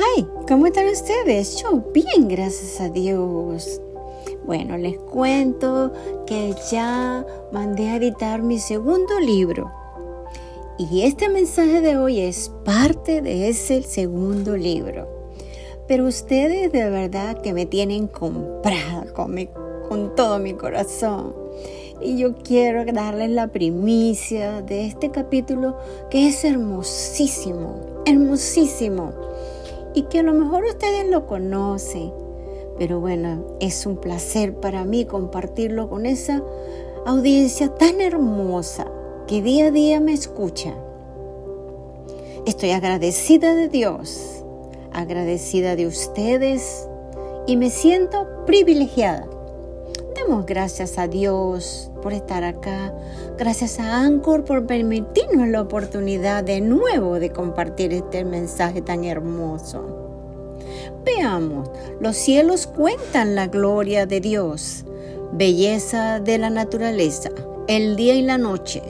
Hi, ¿cómo están ustedes? Yo bien, gracias a Dios. Bueno, les cuento que ya mandé a editar mi segundo libro. Y este mensaje de hoy es parte de ese segundo libro. Pero ustedes de verdad que me tienen comprada con, con todo mi corazón. Y yo quiero darles la primicia de este capítulo que es hermosísimo, hermosísimo. Y que a lo mejor ustedes lo conocen. Pero bueno, es un placer para mí compartirlo con esa audiencia tan hermosa que día a día me escucha. Estoy agradecida de Dios, agradecida de ustedes y me siento privilegiada Damos gracias a Dios por estar acá. Gracias a Anchor por permitirnos la oportunidad de nuevo de compartir este mensaje tan hermoso. Veamos, los cielos cuentan la gloria de Dios, belleza de la naturaleza, el día y la noche.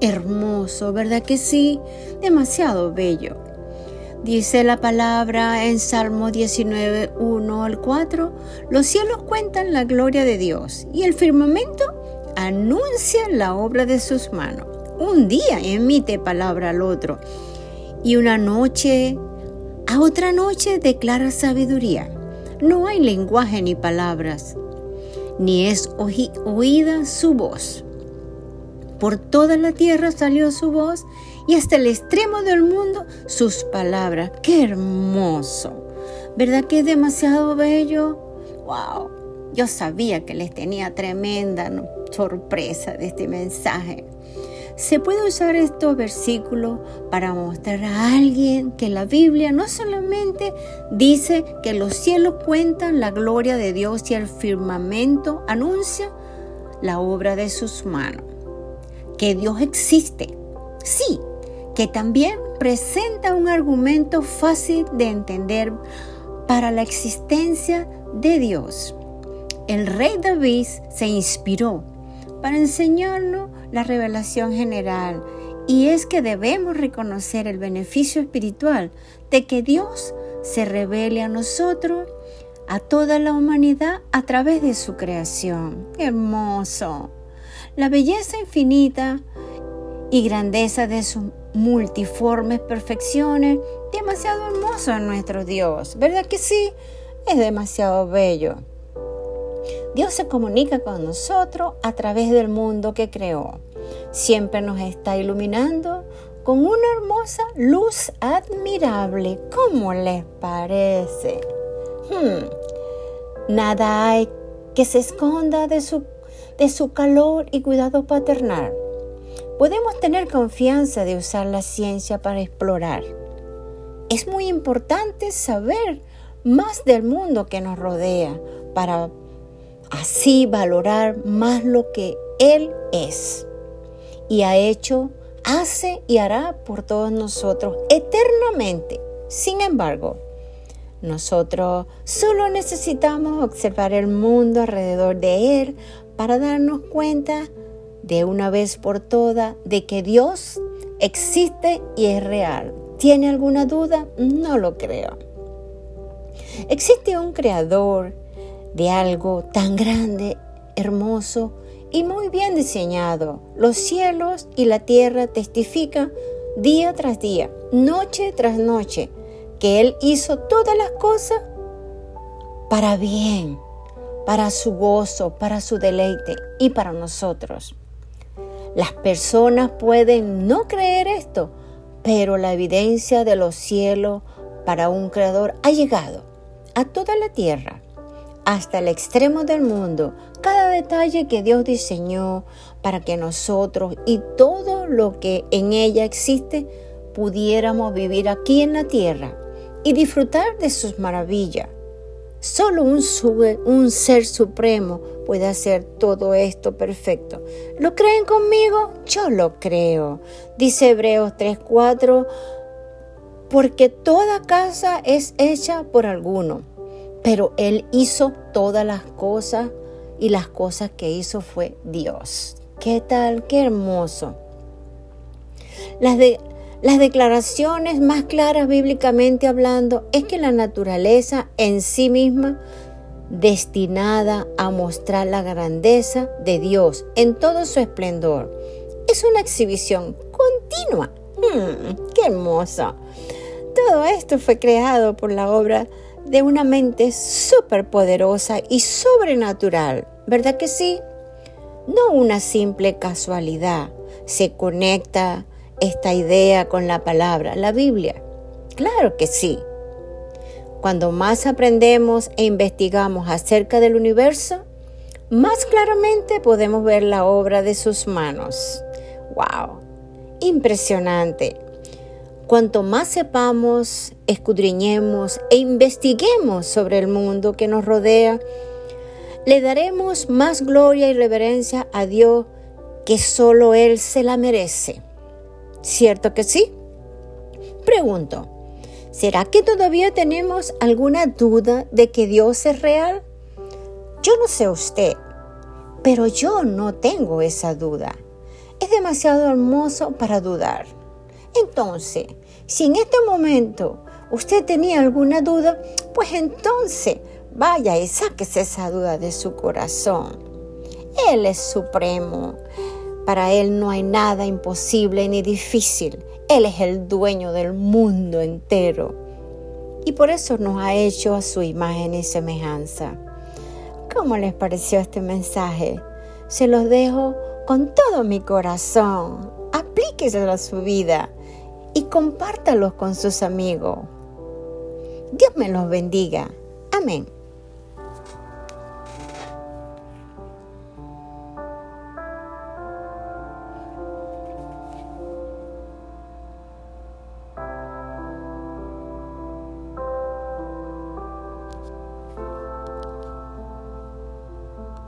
Hermoso, ¿verdad que sí? Demasiado bello. Dice la palabra en Salmo 19, 1 al 4, los cielos cuentan la gloria de Dios y el firmamento anuncia la obra de sus manos. Un día emite palabra al otro y una noche a otra noche declara sabiduría. No hay lenguaje ni palabras, ni es oída su voz. Por toda la tierra salió su voz y hasta el extremo del mundo sus palabras. ¡Qué hermoso! ¿Verdad que es demasiado bello? ¡Wow! Yo sabía que les tenía tremenda sorpresa de este mensaje. Se puede usar estos versículos para mostrar a alguien que la Biblia no solamente dice que los cielos cuentan la gloria de Dios y el firmamento anuncia la obra de sus manos que Dios existe. Sí, que también presenta un argumento fácil de entender para la existencia de Dios. El rey David se inspiró para enseñarnos la revelación general y es que debemos reconocer el beneficio espiritual de que Dios se revele a nosotros, a toda la humanidad a través de su creación. Hermoso la belleza infinita y grandeza de sus multiformes perfecciones, demasiado hermoso en nuestro Dios, ¿verdad que sí? Es demasiado bello. Dios se comunica con nosotros a través del mundo que creó. Siempre nos está iluminando con una hermosa luz admirable. ¿Cómo les parece? Hmm. Nada hay que se esconda de su de su calor y cuidado paternal. Podemos tener confianza de usar la ciencia para explorar. Es muy importante saber más del mundo que nos rodea para así valorar más lo que Él es y ha hecho, hace y hará por todos nosotros eternamente. Sin embargo, nosotros solo necesitamos observar el mundo alrededor de Él para darnos cuenta de una vez por todas de que Dios existe y es real. ¿Tiene alguna duda? No lo creo. Existe un creador de algo tan grande, hermoso y muy bien diseñado. Los cielos y la tierra testifican día tras día, noche tras noche, que Él hizo todas las cosas para bien para su gozo, para su deleite y para nosotros. Las personas pueden no creer esto, pero la evidencia de los cielos para un creador ha llegado a toda la tierra, hasta el extremo del mundo, cada detalle que Dios diseñó para que nosotros y todo lo que en ella existe pudiéramos vivir aquí en la tierra y disfrutar de sus maravillas Solo un, ser supremo puede hacer todo esto perfecto. ¿Lo creen conmigo? Yo lo creo. Dice Hebreos 3:4, porque toda casa es hecha por alguno, pero Él hizo todas las cosas y las cosas que hizo fue Dios. ¿Qué tal? Qué hermoso. Las, de, Las declaraciones más claras bíblicamente hablando es que la naturaleza en sí misma destinada a mostrar la grandeza de Dios en todo su esplendor. Es una exhibición continua. Hmm, ¡Qué hermoso! Todo esto fue creado por la obra de una mente superpoderosa y sobrenatural, ¿verdad que sí? No una simple casualidad. Se conecta esta idea con la palabra, la Biblia. Claro que sí. Cuando más aprendemos e investigamos acerca del universo, más claramente podemos ver la obra de sus manos. ¡Wow! Impresionante. Cuanto más sepamos, escudriñemos e investiguemos sobre el mundo que nos rodea, le daremos más gloria y reverencia a Dios que solo Él se la merece. ¿Cierto que sí? Pregunto, ¿será que todavía tenemos alguna duda de que Dios es real? Yo no sé usted, pero yo no tengo esa duda. Es demasiado hermoso para dudar. Entonces, si en este momento usted tenía alguna duda, pues entonces vaya y sáquese esa duda de su corazón. Él es supremo. Para Él no hay nada imposible ni difícil. Él es el dueño del mundo entero. Y por eso nos ha hecho a su imagen y semejanza. ¿Cómo les pareció este mensaje? Se los dejo con todo mi corazón. Aplíqueselo a su vida y compártalos con sus amigos. Dios me los bendiga. Amén.